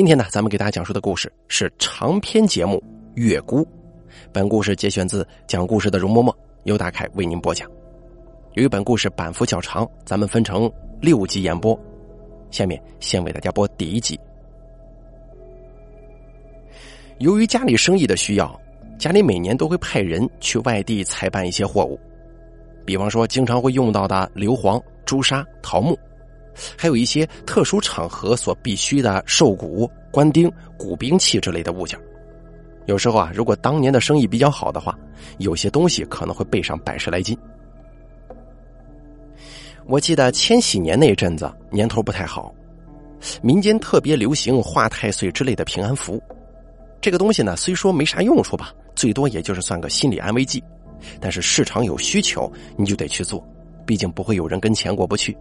今天呢，咱们给大家讲述的故事是长篇节目《月孤》。本故事节选自讲故事的容嬷嬷，由大凯为您播讲。由于本故事版幅较长，咱们分成六集演播。下面先为大家播第一集。由于家里生意的需要，家里每年都会派人去外地采办一些货物，比方说经常会用到的硫磺、朱砂、桃木。还有一些特殊场合所必须的兽骨、官钉、古兵器之类的物件。有时候啊，如果当年的生意比较好的话，有些东西可能会备上百十来斤。我记得千禧年那阵子年头不太好，民间特别流行画太岁之类的平安符。这个东西呢，虽说没啥用处吧，最多也就是算个心理安慰剂。但是市场有需求，你就得去做，毕竟不会有人跟钱过不去。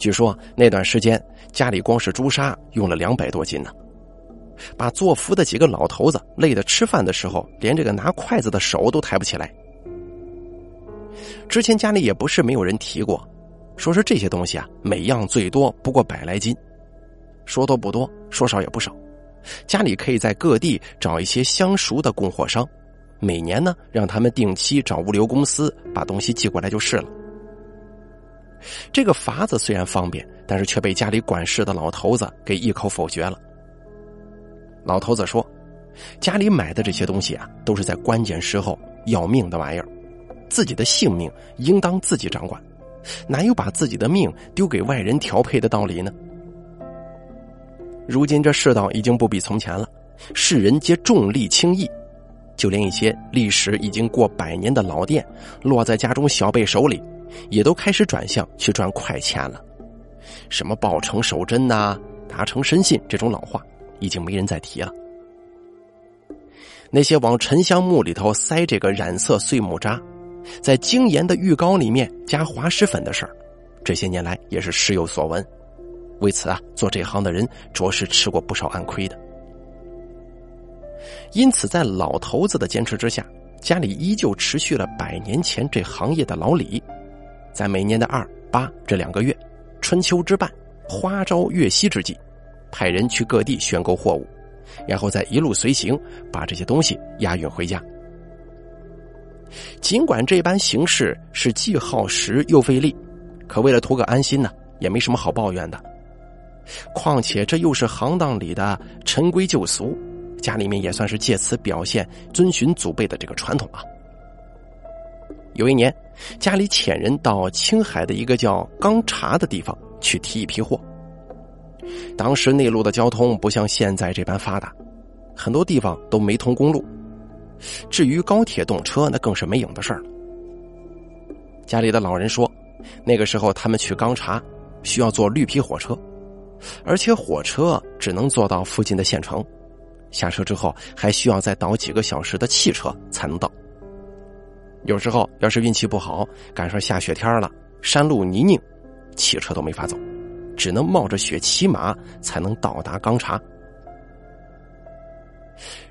据说那段时间家里光是朱砂用了两百多斤呢，把做福的几个老头子累得吃饭的时候连这个拿筷子的手都抬不起来。之前家里也不是没有人提过，说是这些东西啊，每样最多不过百来斤，说多不多，说少也不少。家里可以在各地找一些相熟的供货商，每年呢让他们定期找物流公司把东西寄过来就是了。这个法子虽然方便，但是却被家里管事的老头子给一口否决了。老头子说：“家里买的这些东西啊，都是在关键时候要命的玩意儿，自己的性命应当自己掌管，哪有把自己的命丢给外人调配的道理呢？”如今这世道已经不比从前了，世人皆重利轻义，就连一些历史已经过百年的老店，落在家中小辈手里。也都开始转向去赚快钱了，什么报成守真呐、达成深信这种老话，已经没人再提了。那些往沉香木里头塞这个染色碎木渣，在精盐的浴膏里面加滑石粉的事儿，这些年来也是时有所闻。为此啊，做这行的人着实吃过不少暗亏的。因此，在老头子的坚持之下，家里依旧持续了百年前这行业的老李。在每年的二八这两个月，春秋之半，花朝月夕之际，派人去各地选购货物，然后再一路随行，把这些东西押运回家。尽管这般形式是既耗时又费力，可为了图个安心呢，也没什么好抱怨的。况且这又是行当里的陈规旧俗，家里面也算是借此表现遵循祖辈的这个传统啊。有一年，家里遣人到青海的一个叫钢察的地方去提一批货。当时内陆的交通不像现在这般发达，很多地方都没通公路。至于高铁动车，那更是没影的事儿了。家里的老人说，那个时候他们去钢察需要坐绿皮火车，而且火车只能坐到附近的县城，下车之后还需要再倒几个小时的汽车才能到。有时候，要是运气不好，赶上下雪天了，山路泥泞，汽车都没法走，只能冒着雪骑马才能到达钢察。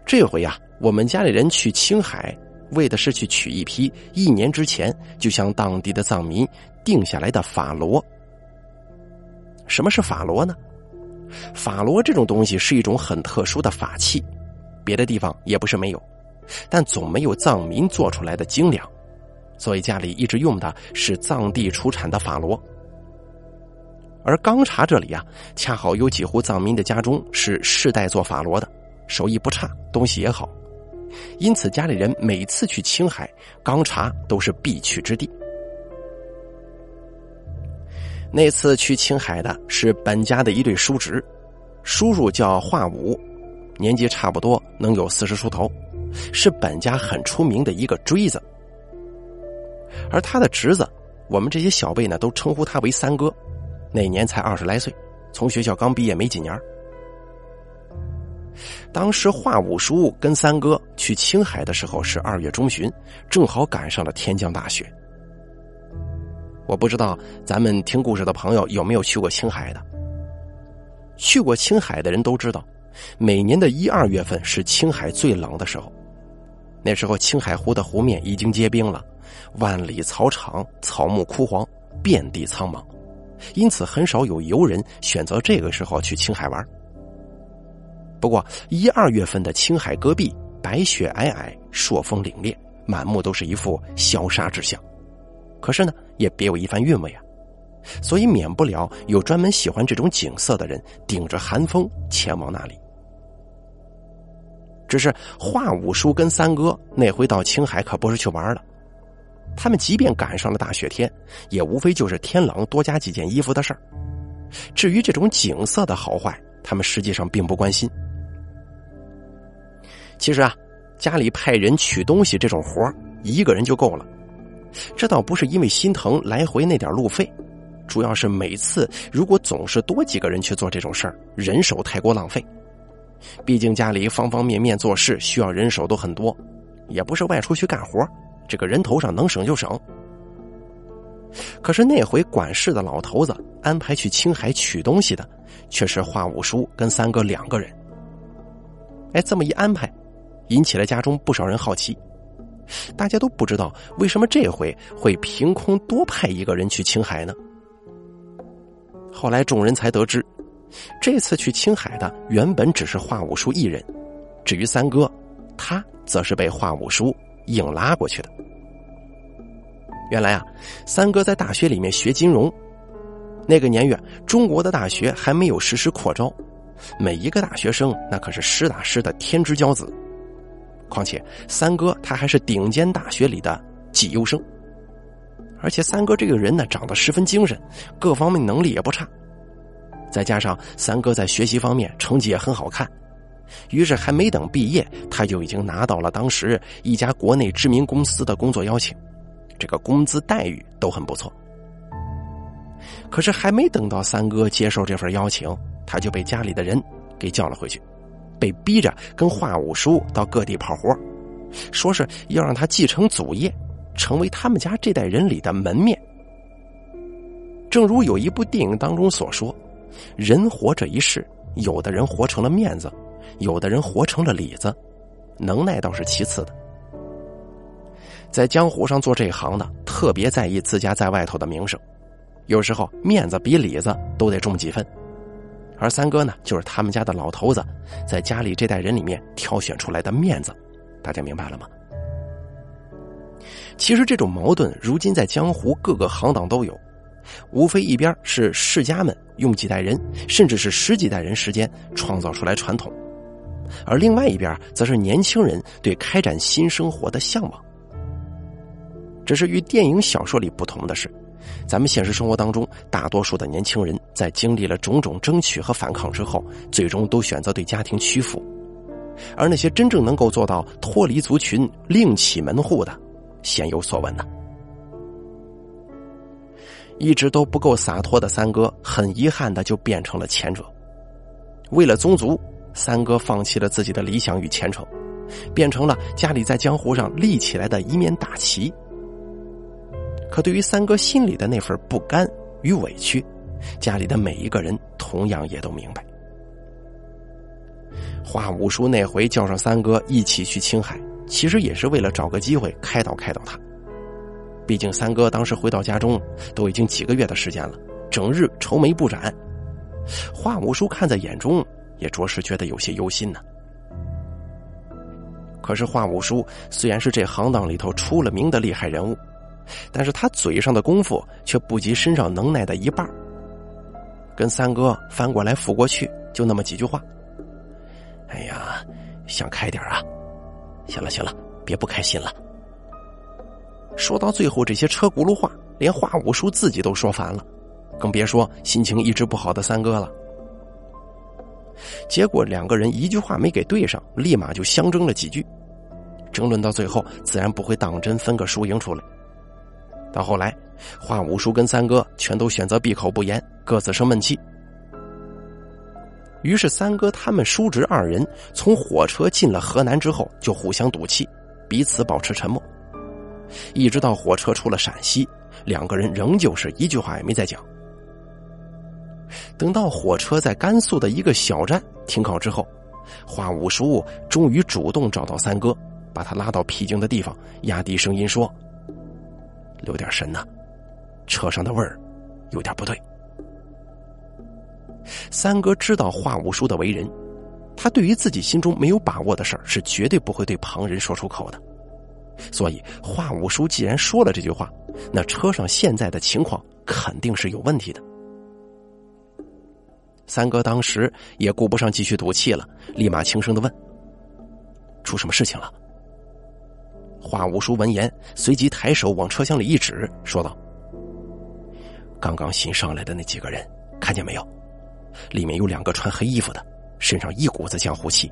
这回呀，我们家里人去青海，为的是去取一批一年之前就向当地的藏民定下来的法螺。什么是法螺呢？法螺这种东西是一种很特殊的法器，别的地方也不是没有。但总没有藏民做出来的精良，所以家里一直用的是藏地出产的法螺。而钢茶这里啊，恰好有几户藏民的家中是世代做法螺的，手艺不差，东西也好，因此家里人每次去青海，钢茶都是必去之地。那次去青海的是本家的一对叔侄，叔叔叫华武，年纪差不多能有四十出头。是本家很出名的一个锥子，而他的侄子，我们这些小辈呢都称呼他为三哥，那年才二十来岁，从学校刚毕业没几年。当时华五叔跟三哥去青海的时候是二月中旬，正好赶上了天降大雪。我不知道咱们听故事的朋友有没有去过青海的，去过青海的人都知道，每年的一二月份是青海最冷的时候。那时候，青海湖的湖面已经结冰了，万里草场草木枯黄，遍地苍茫，因此很少有游人选择这个时候去青海玩。不过一二月份的青海戈壁，白雪皑皑，朔风凛冽，满目都是一副萧杀之象。可是呢，也别有一番韵味啊。所以免不了有专门喜欢这种景色的人，顶着寒风前往那里。只是华五叔跟三哥那回到青海可不是去玩了，他们即便赶上了大雪天，也无非就是天冷多加几件衣服的事儿。至于这种景色的好坏，他们实际上并不关心。其实啊，家里派人取东西这种活一个人就够了。这倒不是因为心疼来回那点路费，主要是每次如果总是多几个人去做这种事儿，人手太过浪费。毕竟家里方方面面做事需要人手都很多，也不是外出去干活，这个人头上能省就省。可是那回管事的老头子安排去青海取东西的，却是华五叔跟三哥两个人。哎，这么一安排，引起了家中不少人好奇。大家都不知道为什么这回会凭空多派一个人去青海呢？后来众人才得知。这次去青海的原本只是华五叔一人，至于三哥，他则是被华五叔硬拉过去的。原来啊，三哥在大学里面学金融，那个年月中国的大学还没有实施扩招，每一个大学生那可是实打实的天之骄子。况且三哥他还是顶尖大学里的绩优生，而且三哥这个人呢长得十分精神，各方面能力也不差。再加上三哥在学习方面成绩也很好看，于是还没等毕业，他就已经拿到了当时一家国内知名公司的工作邀请，这个工资待遇都很不错。可是还没等到三哥接受这份邀请，他就被家里的人给叫了回去，被逼着跟华五叔到各地跑活，说是要让他继承祖业，成为他们家这代人里的门面。正如有一部电影当中所说。人活这一世，有的人活成了面子，有的人活成了里子，能耐倒是其次的。在江湖上做这一行的，特别在意自家在外头的名声，有时候面子比里子都得重几分。而三哥呢，就是他们家的老头子，在家里这代人里面挑选出来的面子，大家明白了吗？其实这种矛盾，如今在江湖各个行当都有。无非一边是世家们用几代人，甚至是十几代人时间创造出来传统，而另外一边则是年轻人对开展新生活的向往。只是与电影小说里不同的是，咱们现实生活当中，大多数的年轻人在经历了种种争取和反抗之后，最终都选择对家庭屈服，而那些真正能够做到脱离族群、另起门户的，鲜有所闻呢。一直都不够洒脱的三哥，很遗憾的就变成了前者。为了宗族，三哥放弃了自己的理想与前程，变成了家里在江湖上立起来的一面大旗。可对于三哥心里的那份不甘与委屈，家里的每一个人同样也都明白。华五叔那回叫上三哥一起去青海，其实也是为了找个机会开导开导他。毕竟三哥当时回到家中，都已经几个月的时间了，整日愁眉不展。华五叔看在眼中，也着实觉得有些忧心呢。可是华五叔虽然是这行当里头出了名的厉害人物，但是他嘴上的功夫却不及身上能耐的一半。跟三哥翻过来覆过去，就那么几句话。哎呀，想开点啊！行了行了，别不开心了。说到最后，这些车轱辘话，连华五叔自己都说烦了，更别说心情一直不好的三哥了。结果两个人一句话没给对上，立马就相争了几句。争论到最后，自然不会当真分个输赢出来。到后来，华五叔跟三哥全都选择闭口不言，各自生闷气。于是三哥他们叔侄二人从火车进了河南之后，就互相赌气，彼此保持沉默。一直到火车出了陕西，两个人仍旧是一句话也没再讲。等到火车在甘肃的一个小站停靠之后，华五叔终于主动找到三哥，把他拉到僻静的地方，压低声音说：“留点神呐，车上的味儿有点不对。”三哥知道华五叔的为人，他对于自己心中没有把握的事儿，是绝对不会对旁人说出口的。所以，华五叔既然说了这句话，那车上现在的情况肯定是有问题的。三哥当时也顾不上继续赌气了，立马轻声的问：“出什么事情了？”华五叔闻言，随即抬手往车厢里一指，说道：“刚刚新上来的那几个人，看见没有？里面有两个穿黑衣服的，身上一股子江湖气，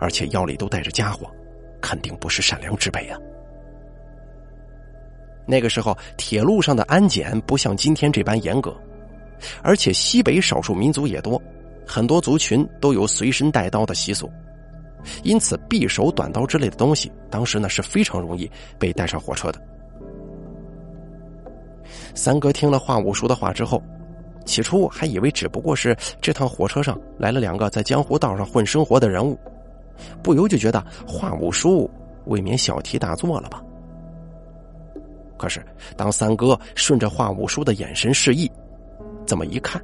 而且腰里都带着家伙，肯定不是善良之辈啊。”那个时候，铁路上的安检不像今天这般严格，而且西北少数民族也多，很多族群都有随身带刀的习俗，因此匕首、短刀之类的东西，当时呢是非常容易被带上火车的。三哥听了华五叔的话之后，起初还以为只不过是这趟火车上来了两个在江湖道上混生活的人物，不由就觉得华五叔未免小题大做了吧。可是，当三哥顺着华五叔的眼神示意，这么一看，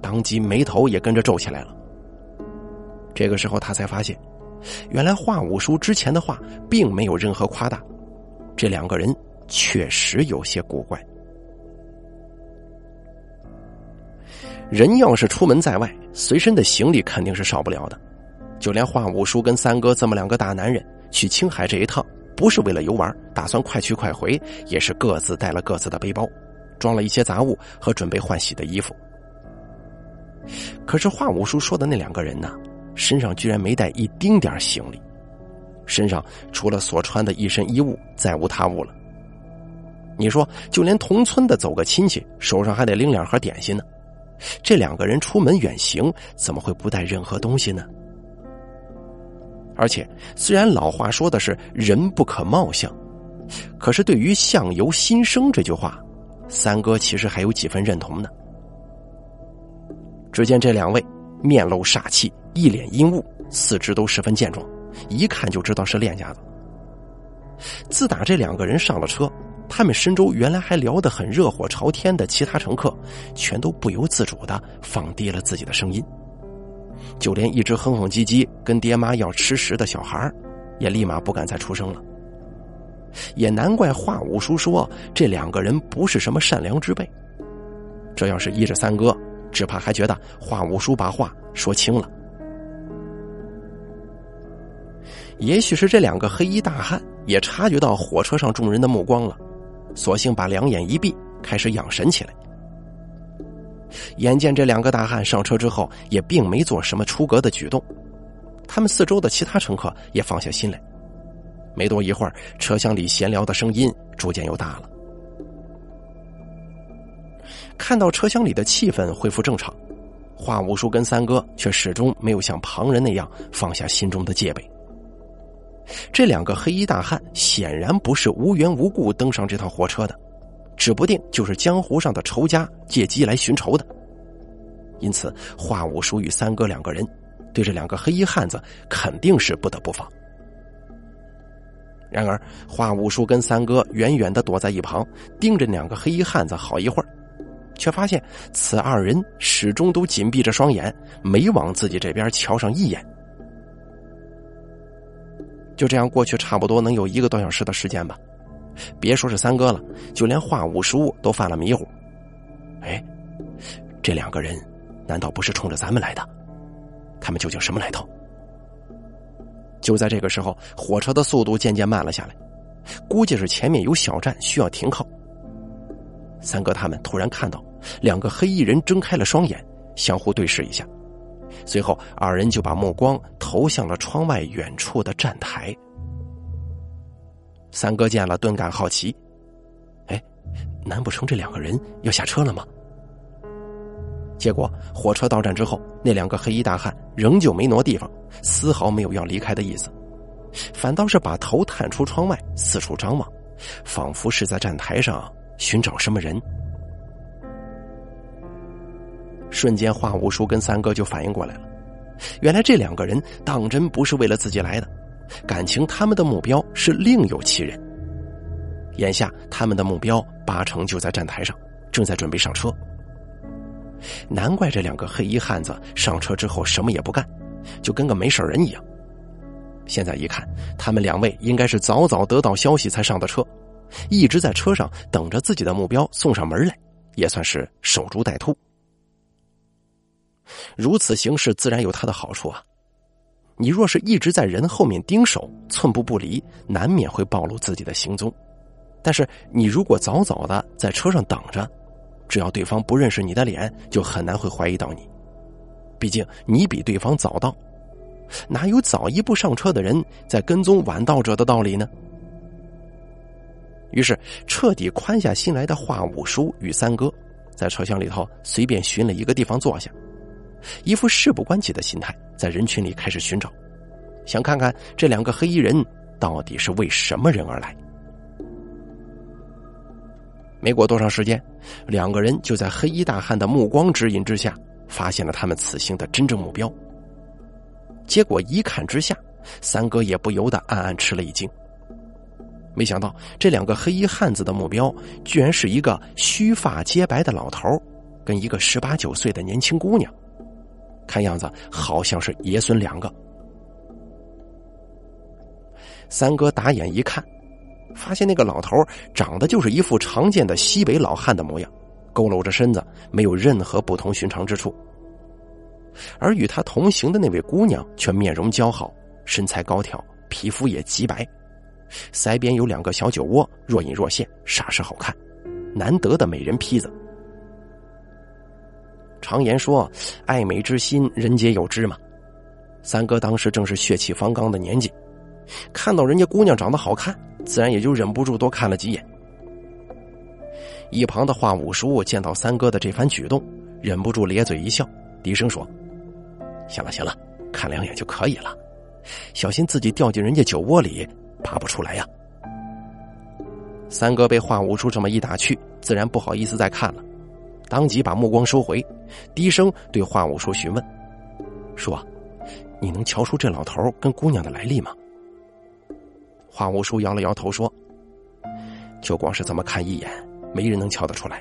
当即眉头也跟着皱起来了。这个时候，他才发现，原来华五叔之前的话并没有任何夸大，这两个人确实有些古怪。人要是出门在外，随身的行李肯定是少不了的，就连华五叔跟三哥这么两个大男人去青海这一趟。不是为了游玩，打算快去快回，也是各自带了各自的背包，装了一些杂物和准备换洗的衣服。可是华五叔说的那两个人呢，身上居然没带一丁点行李，身上除了所穿的一身衣物，再无他物了。你说，就连同村的走个亲戚，手上还得拎两盒点心呢，这两个人出门远行，怎么会不带任何东西呢？而且，虽然老话说的是“人不可貌相”，可是对于“相由心生”这句话，三哥其实还有几分认同呢。只见这两位面露煞气，一脸阴雾，四肢都十分健壮，一看就知道是练家子。自打这两个人上了车，他们身周原来还聊得很热火朝天的其他乘客，全都不由自主的放低了自己的声音。就连一直哼哼唧唧跟爹妈要吃食的小孩也立马不敢再出声了。也难怪华五叔说这两个人不是什么善良之辈。这要是依着三哥，只怕还觉得华五叔把话说轻了。也许是这两个黑衣大汉也察觉到火车上众人的目光了，索性把两眼一闭，开始养神起来。眼见这两个大汉上车之后，也并没做什么出格的举动，他们四周的其他乘客也放下心来。没多一会儿，车厢里闲聊的声音逐渐又大了。看到车厢里的气氛恢复正常，华五叔跟三哥却始终没有像旁人那样放下心中的戒备。这两个黑衣大汉显然不是无缘无故登上这趟火车的。指不定就是江湖上的仇家借机来寻仇的，因此华五叔与三哥两个人对这两个黑衣汉子肯定是不得不防。然而华五叔跟三哥远远的躲在一旁，盯着两个黑衣汉子好一会儿，却发现此二人始终都紧闭着双眼，没往自己这边瞧上一眼。就这样过去，差不多能有一个多小时的时间吧。别说是三哥了，就连华五叔都犯了迷糊。哎，这两个人难道不是冲着咱们来的？他们究竟什么来头？就在这个时候，火车的速度渐渐慢了下来，估计是前面有小站需要停靠。三哥他们突然看到两个黑衣人睁开了双眼，相互对视一下，随后二人就把目光投向了窗外远处的站台。三哥见了，顿感好奇。哎，难不成这两个人要下车了吗？结果火车到站之后，那两个黑衣大汉仍旧没挪地方，丝毫没有要离开的意思，反倒是把头探出窗外，四处张望，仿佛是在站台上寻找什么人。瞬间，华五叔跟三哥就反应过来了，原来这两个人当真不是为了自己来的。感情他们的目标是另有其人。眼下他们的目标八成就在站台上，正在准备上车。难怪这两个黑衣汉子上车之后什么也不干，就跟个没事人一样。现在一看，他们两位应该是早早得到消息才上的车，一直在车上等着自己的目标送上门来，也算是守株待兔。如此行事自然有它的好处啊！你若是一直在人后面盯守，寸步不离，难免会暴露自己的行踪。但是你如果早早的在车上等着，只要对方不认识你的脸，就很难会怀疑到你。毕竟你比对方早到，哪有早一步上车的人在跟踪晚到者的道理呢？于是彻底宽下心来的华五叔与三哥，在车厢里头随便寻了一个地方坐下。一副事不关己的心态，在人群里开始寻找，想看看这两个黑衣人到底是为什么人而来。没过多长时间，两个人就在黑衣大汉的目光指引之下，发现了他们此行的真正目标。结果一看之下，三哥也不由得暗暗吃了一惊。没想到这两个黑衣汉子的目标，居然是一个须发皆白的老头，跟一个十八九岁的年轻姑娘。看样子好像是爷孙两个。三哥打眼一看，发现那个老头长得就是一副常见的西北老汉的模样，佝偻着身子，没有任何不同寻常之处。而与他同行的那位姑娘却面容姣好，身材高挑，皮肤也极白，腮边有两个小酒窝，若隐若现，煞是好看，难得的美人坯子。常言说：“爱美之心，人皆有之嘛。”三哥当时正是血气方刚的年纪，看到人家姑娘长得好看，自然也就忍不住多看了几眼。一旁的华五叔见到三哥的这番举动，忍不住咧嘴一笑，低声说：“行了行了，看两眼就可以了，小心自己掉进人家酒窝里拔不出来呀。”三哥被华五叔这么一打趣，自然不好意思再看了。当即把目光收回，低声对华武叔询问：“说，你能瞧出这老头跟姑娘的来历吗？”华武叔摇了摇头说：“就光是这么看一眼，没人能瞧得出来。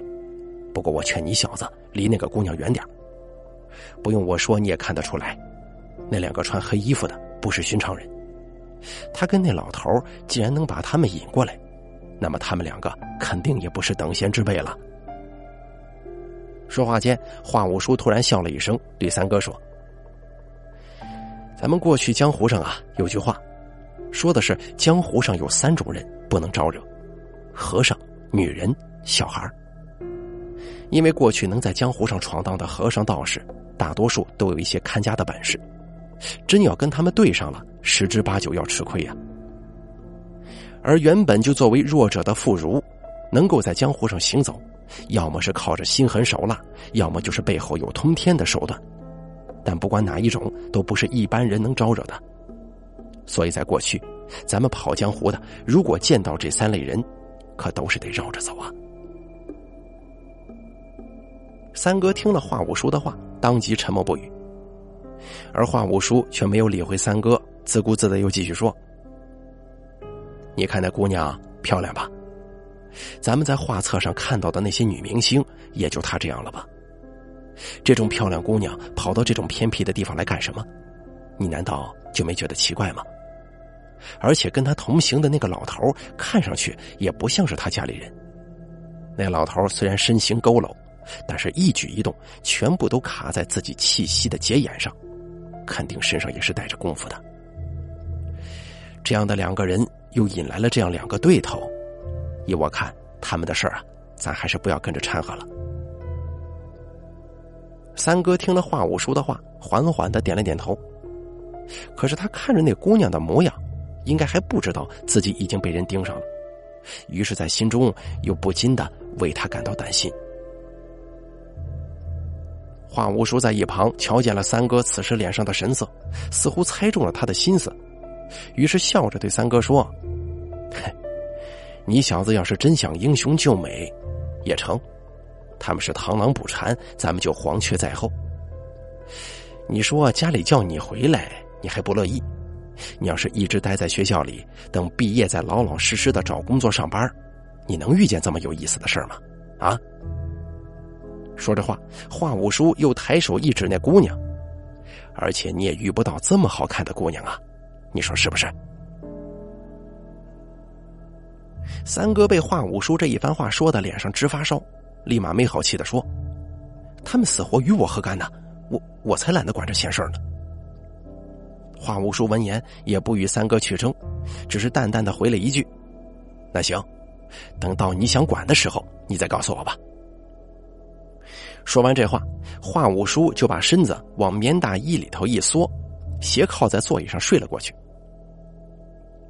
不过我劝你小子离那个姑娘远点不用我说，你也看得出来，那两个穿黑衣服的不是寻常人。他跟那老头既然能把他们引过来，那么他们两个肯定也不是等闲之辈了。”说话间，华五叔突然笑了一声，对三哥说：“咱们过去江湖上啊，有句话，说的是江湖上有三种人不能招惹：和尚、女人、小孩因为过去能在江湖上闯荡的和尚道士，大多数都有一些看家的本事，真要跟他们对上了，十之八九要吃亏呀。而原本就作为弱者的妇孺，能够在江湖上行走。”要么是靠着心狠手辣，要么就是背后有通天的手段，但不管哪一种，都不是一般人能招惹的。所以在过去，咱们跑江湖的，如果见到这三类人，可都是得绕着走啊。三哥听了华五叔的话，当即沉默不语，而华五叔却没有理会三哥，自顾自的又继续说：“你看那姑娘漂亮吧？”咱们在画册上看到的那些女明星，也就她这样了吧？这种漂亮姑娘跑到这种偏僻的地方来干什么？你难道就没觉得奇怪吗？而且跟她同行的那个老头，看上去也不像是他家里人。那老头虽然身形佝偻，但是一举一动全部都卡在自己气息的节眼上，肯定身上也是带着功夫的。这样的两个人，又引来了这样两个对头。依我看，他们的事儿啊，咱还是不要跟着掺和了。三哥听了华五叔的话，缓缓的点了点头。可是他看着那姑娘的模样，应该还不知道自己已经被人盯上了，于是，在心中又不禁的为他感到担心。华五叔在一旁瞧见了三哥此时脸上的神色，似乎猜中了他的心思，于是笑着对三哥说：“嘿。”你小子要是真想英雄救美，也成。他们是螳螂捕蝉，咱们就黄雀在后。你说家里叫你回来，你还不乐意？你要是一直待在学校里，等毕业再老老实实的找工作上班，你能遇见这么有意思的事吗？啊！说着话，华五叔又抬手一指那姑娘，而且你也遇不到这么好看的姑娘啊，你说是不是？”三哥被华五叔这一番话说的脸上直发烧，立马没好气的说：“他们死活与我何干呢？我我才懒得管这闲事呢。”华五叔闻言也不与三哥去争，只是淡淡的回了一句：“那行，等到你想管的时候，你再告诉我吧。”说完这话，华五叔就把身子往棉大衣里头一缩，斜靠在座椅上睡了过去。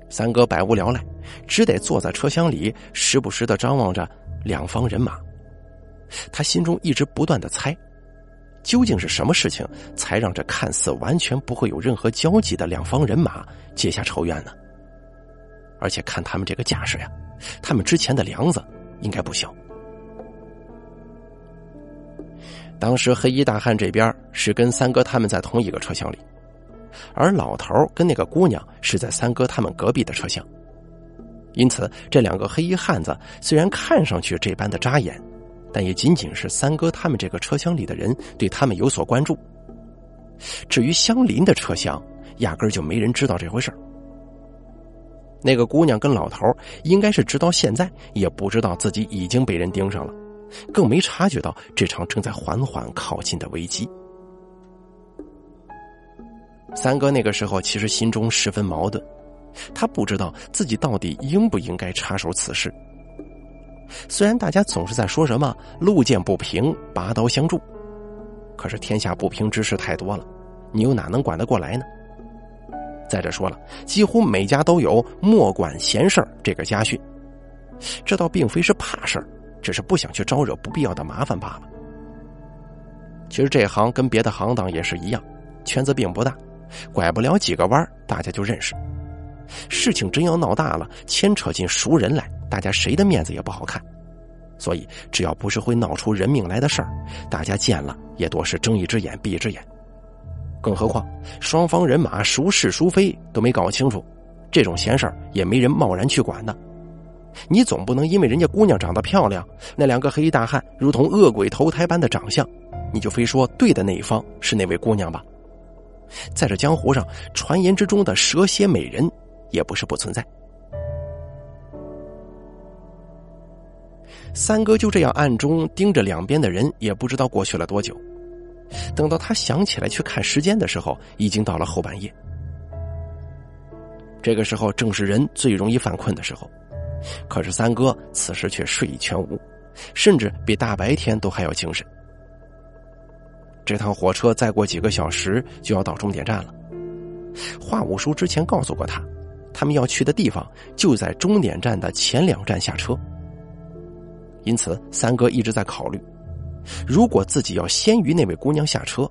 三哥百无聊赖，只得坐在车厢里，时不时的张望着两方人马。他心中一直不断的猜，究竟是什么事情才让这看似完全不会有任何交集的两方人马结下仇怨呢？而且看他们这个架势呀，他们之前的梁子应该不小。当时黑衣大汉这边是跟三哥他们在同一个车厢里。而老头跟那个姑娘是在三哥他们隔壁的车厢，因此这两个黑衣汉子虽然看上去这般的扎眼，但也仅仅是三哥他们这个车厢里的人对他们有所关注。至于相邻的车厢，压根就没人知道这回事那个姑娘跟老头应该是直到现在也不知道自己已经被人盯上了，更没察觉到这场正在缓缓靠近的危机。三哥那个时候其实心中十分矛盾，他不知道自己到底应不应该插手此事。虽然大家总是在说什么“路见不平，拔刀相助”，可是天下不平之事太多了，你又哪能管得过来呢？再者说了，几乎每家都有“莫管闲事这个家训，这倒并非是怕事儿，只是不想去招惹不必要的麻烦罢了。其实这行跟别的行当也是一样，圈子并不大。拐不了几个弯大家就认识。事情真要闹大了，牵扯进熟人来，大家谁的面子也不好看。所以，只要不是会闹出人命来的事儿，大家见了也多是睁一只眼闭一只眼。更何况，双方人马孰是孰非都没搞清楚，这种闲事儿也没人贸然去管的。你总不能因为人家姑娘长得漂亮，那两个黑衣大汉如同恶鬼投胎般的长相，你就非说对的那一方是那位姑娘吧？在这江湖上，传言之中的蛇蝎美人也不是不存在。三哥就这样暗中盯着两边的人，也不知道过去了多久。等到他想起来去看时间的时候，已经到了后半夜。这个时候正是人最容易犯困的时候，可是三哥此时却睡意全无，甚至比大白天都还要精神。这趟火车再过几个小时就要到终点站了。华五叔之前告诉过他，他们要去的地方就在终点站的前两站下车。因此，三哥一直在考虑，如果自己要先于那位姑娘下车，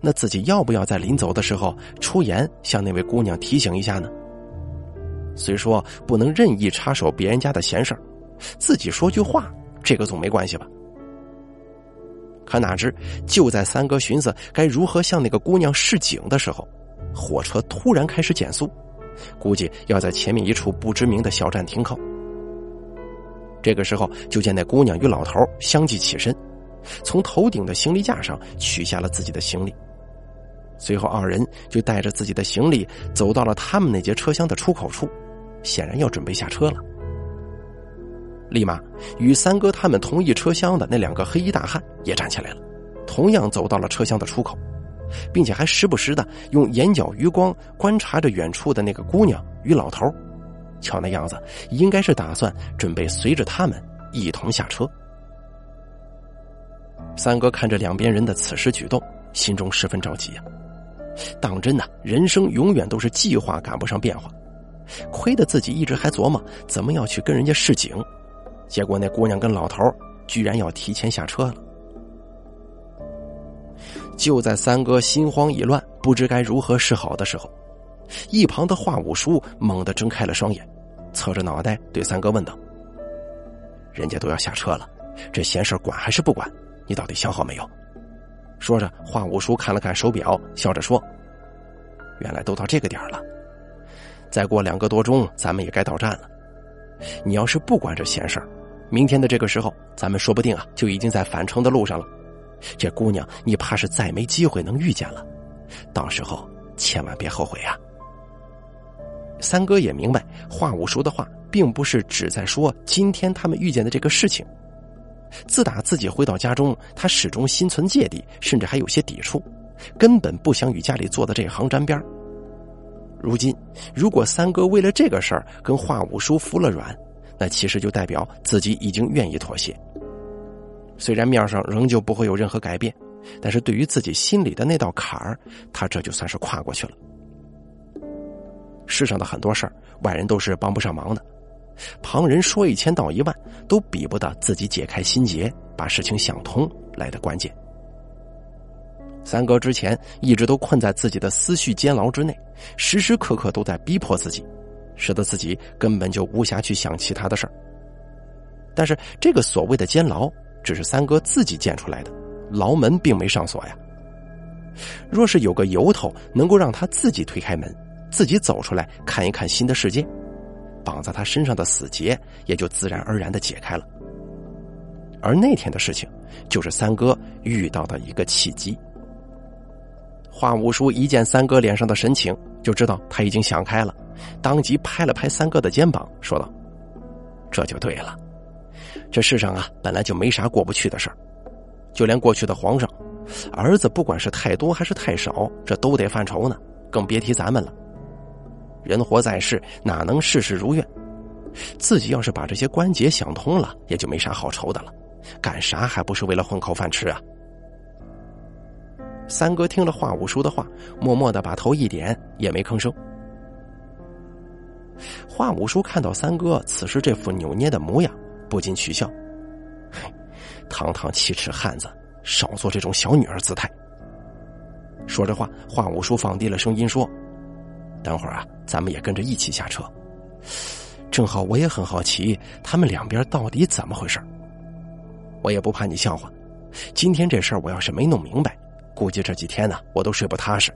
那自己要不要在临走的时候出言向那位姑娘提醒一下呢？虽说不能任意插手别人家的闲事自己说句话，这个总没关系吧？可哪知，就在三哥寻思该如何向那个姑娘示警的时候，火车突然开始减速，估计要在前面一处不知名的小站停靠。这个时候，就见那姑娘与老头相继起身，从头顶的行李架上取下了自己的行李，随后二人就带着自己的行李走到了他们那节车厢的出口处，显然要准备下车了。立马，与三哥他们同一车厢的那两个黑衣大汉也站起来了，同样走到了车厢的出口，并且还时不时的用眼角余光观察着远处的那个姑娘与老头，瞧那样子，应该是打算准备随着他们一同下车。三哥看着两边人的此时举动，心中十分着急呀。当真呐，人生永远都是计划赶不上变化，亏得自己一直还琢磨怎么要去跟人家示警。结果那姑娘跟老头居然要提前下车了。就在三哥心慌意乱、不知该如何是好的时候，一旁的华五叔猛地睁开了双眼，侧着脑袋对三哥问道：“人家都要下车了，这闲事管还是不管？你到底想好没有？”说着，华五叔看了看手表，笑着说：“原来都到这个点了，再过两个多钟，咱们也该到站了。你要是不管这闲事儿。”明天的这个时候，咱们说不定啊就已经在返程的路上了。这姑娘，你怕是再没机会能遇见了。到时候千万别后悔啊！三哥也明白，华五叔的话并不是只在说今天他们遇见的这个事情。自打自己回到家中，他始终心存芥蒂，甚至还有些抵触，根本不想与家里做的这行沾边。如今，如果三哥为了这个事儿跟华五叔服了软，那其实就代表自己已经愿意妥协。虽然面上仍旧不会有任何改变，但是对于自己心里的那道坎儿，他这就算是跨过去了。世上的很多事儿，外人都是帮不上忙的，旁人说一千道一万，都比不得自己解开心结，把事情想通来的关键。三哥之前一直都困在自己的思绪监牢之内，时时刻刻都在逼迫自己，使得自己根本就无暇去想其他的事儿。但是这个所谓的监牢，只是三哥自己建出来的，牢门并没上锁呀。若是有个由头能够让他自己推开门，自己走出来看一看新的世界，绑在他身上的死结也就自然而然的解开了。而那天的事情，就是三哥遇到的一个契机。华五叔一见三哥脸上的神情，就知道他已经想开了，当即拍了拍三哥的肩膀，说道：“这就对了。这世上啊，本来就没啥过不去的事儿，就连过去的皇上，儿子不管是太多还是太少，这都得犯愁呢，更别提咱们了。人活在世，哪能事事如愿？自己要是把这些关节想通了，也就没啥好愁的了。干啥还不是为了混口饭吃啊？”三哥听了华五叔的话，默默的把头一点，也没吭声。华五叔看到三哥此时这副扭捏的模样，不禁取笑：“嘿，堂堂七尺汉子，少做这种小女儿姿态。”说着话，华五叔放低了声音说：“等会儿啊，咱们也跟着一起下车。正好我也很好奇，他们两边到底怎么回事。我也不怕你笑话，今天这事儿我要是没弄明白。”估计这几天呢，我都睡不踏实。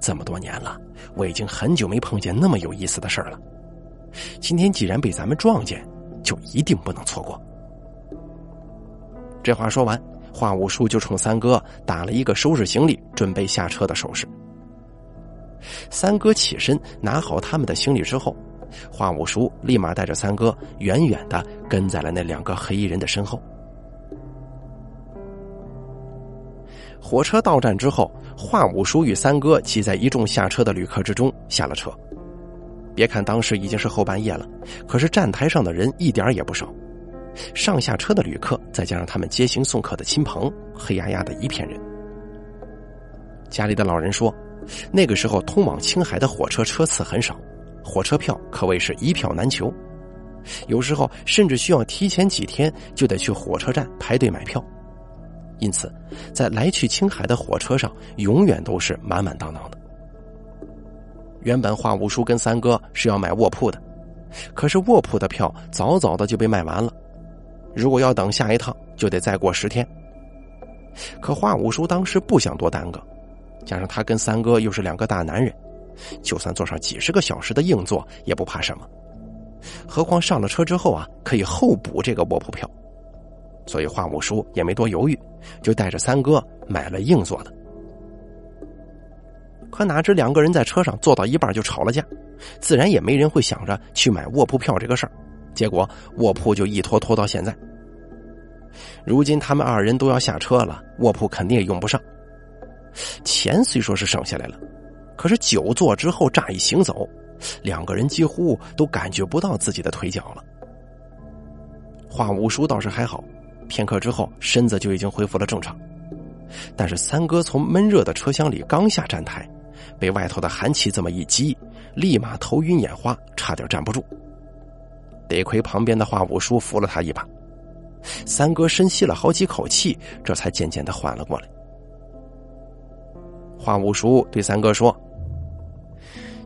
这么多年了，我已经很久没碰见那么有意思的事儿了。今天既然被咱们撞见，就一定不能错过。这话说完，华五叔就冲三哥打了一个收拾行李、准备下车的手势。三哥起身拿好他们的行李之后，华五叔立马带着三哥远远的跟在了那两个黑衣人的身后。火车到站之后，华五叔与三哥挤在一众下车的旅客之中下了车。别看当时已经是后半夜了，可是站台上的人一点也不少。上下车的旅客，再加上他们接行送客的亲朋，黑压压的一片人。家里的老人说，那个时候通往青海的火车车次很少，火车票可谓是一票难求，有时候甚至需要提前几天就得去火车站排队买票。因此，在来去青海的火车上，永远都是满满当当的。原本华五叔跟三哥是要买卧铺的，可是卧铺的票早早的就被卖完了。如果要等下一趟，就得再过十天。可华五叔当时不想多耽搁，加上他跟三哥又是两个大男人，就算坐上几十个小时的硬座也不怕什么。何况上了车之后啊，可以候补这个卧铺票。所以华五叔也没多犹豫，就带着三哥买了硬座的。可哪知两个人在车上坐到一半就吵了架，自然也没人会想着去买卧铺票这个事儿。结果卧铺就一拖拖到现在。如今他们二人都要下车了，卧铺肯定也用不上。钱虽说是省下来了，可是久坐之后乍一行走，两个人几乎都感觉不到自己的腿脚了。华五叔倒是还好。片刻之后，身子就已经恢复了正常。但是三哥从闷热的车厢里刚下站台，被外头的寒气这么一激，立马头晕眼花，差点站不住。得亏旁边的华五叔扶了他一把，三哥深吸了好几口气，这才渐渐的缓了过来。华五叔对三哥说：“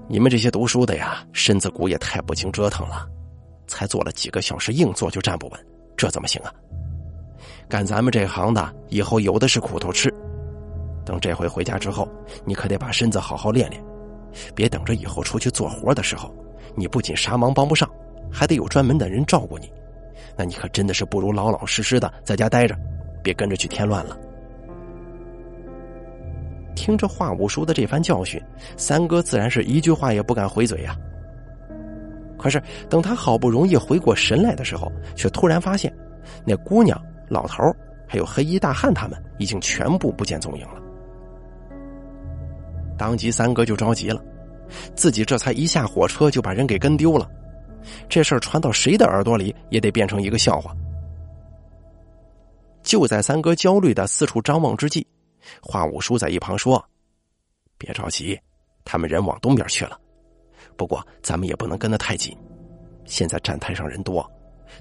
你们这些读书的呀，身子骨也太不经折腾了，才坐了几个小时硬座就站不稳，这怎么行啊？”干咱们这行的，以后有的是苦头吃。等这回回家之后，你可得把身子好好练练，别等着以后出去做活的时候，你不仅啥忙帮不上，还得有专门的人照顾你。那你可真的是不如老老实实的在家待着，别跟着去添乱了。听着华五叔的这番教训，三哥自然是一句话也不敢回嘴呀。可是等他好不容易回过神来的时候，却突然发现，那姑娘、老头还有黑衣大汉他们已经全部不见踪影了。当即三哥就着急了，自己这才一下火车就把人给跟丢了，这事儿传到谁的耳朵里也得变成一个笑话。就在三哥焦虑的四处张望之际，华五叔在一旁说：“别着急，他们人往东边去了。不过咱们也不能跟得太紧，现在站台上人多，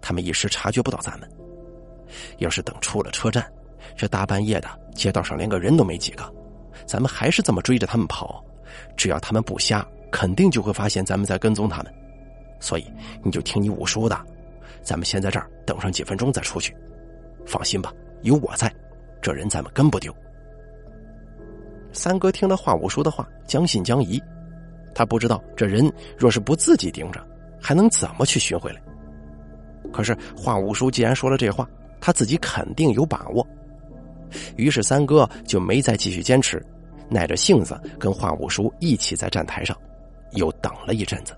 他们一时察觉不到咱们。要是等出了车站，这大半夜的街道上连个人都没几个。”咱们还是这么追着他们跑，只要他们不瞎，肯定就会发现咱们在跟踪他们。所以你就听你五叔的，咱们先在这儿等上几分钟再出去。放心吧，有我在，这人咱们跟不丢。三哥听了华五叔的话，将信将疑。他不知道这人若是不自己盯着，还能怎么去寻回来。可是华五叔既然说了这话，他自己肯定有把握。于是三哥就没再继续坚持。耐着性子，跟华五叔一起在站台上，又等了一阵子。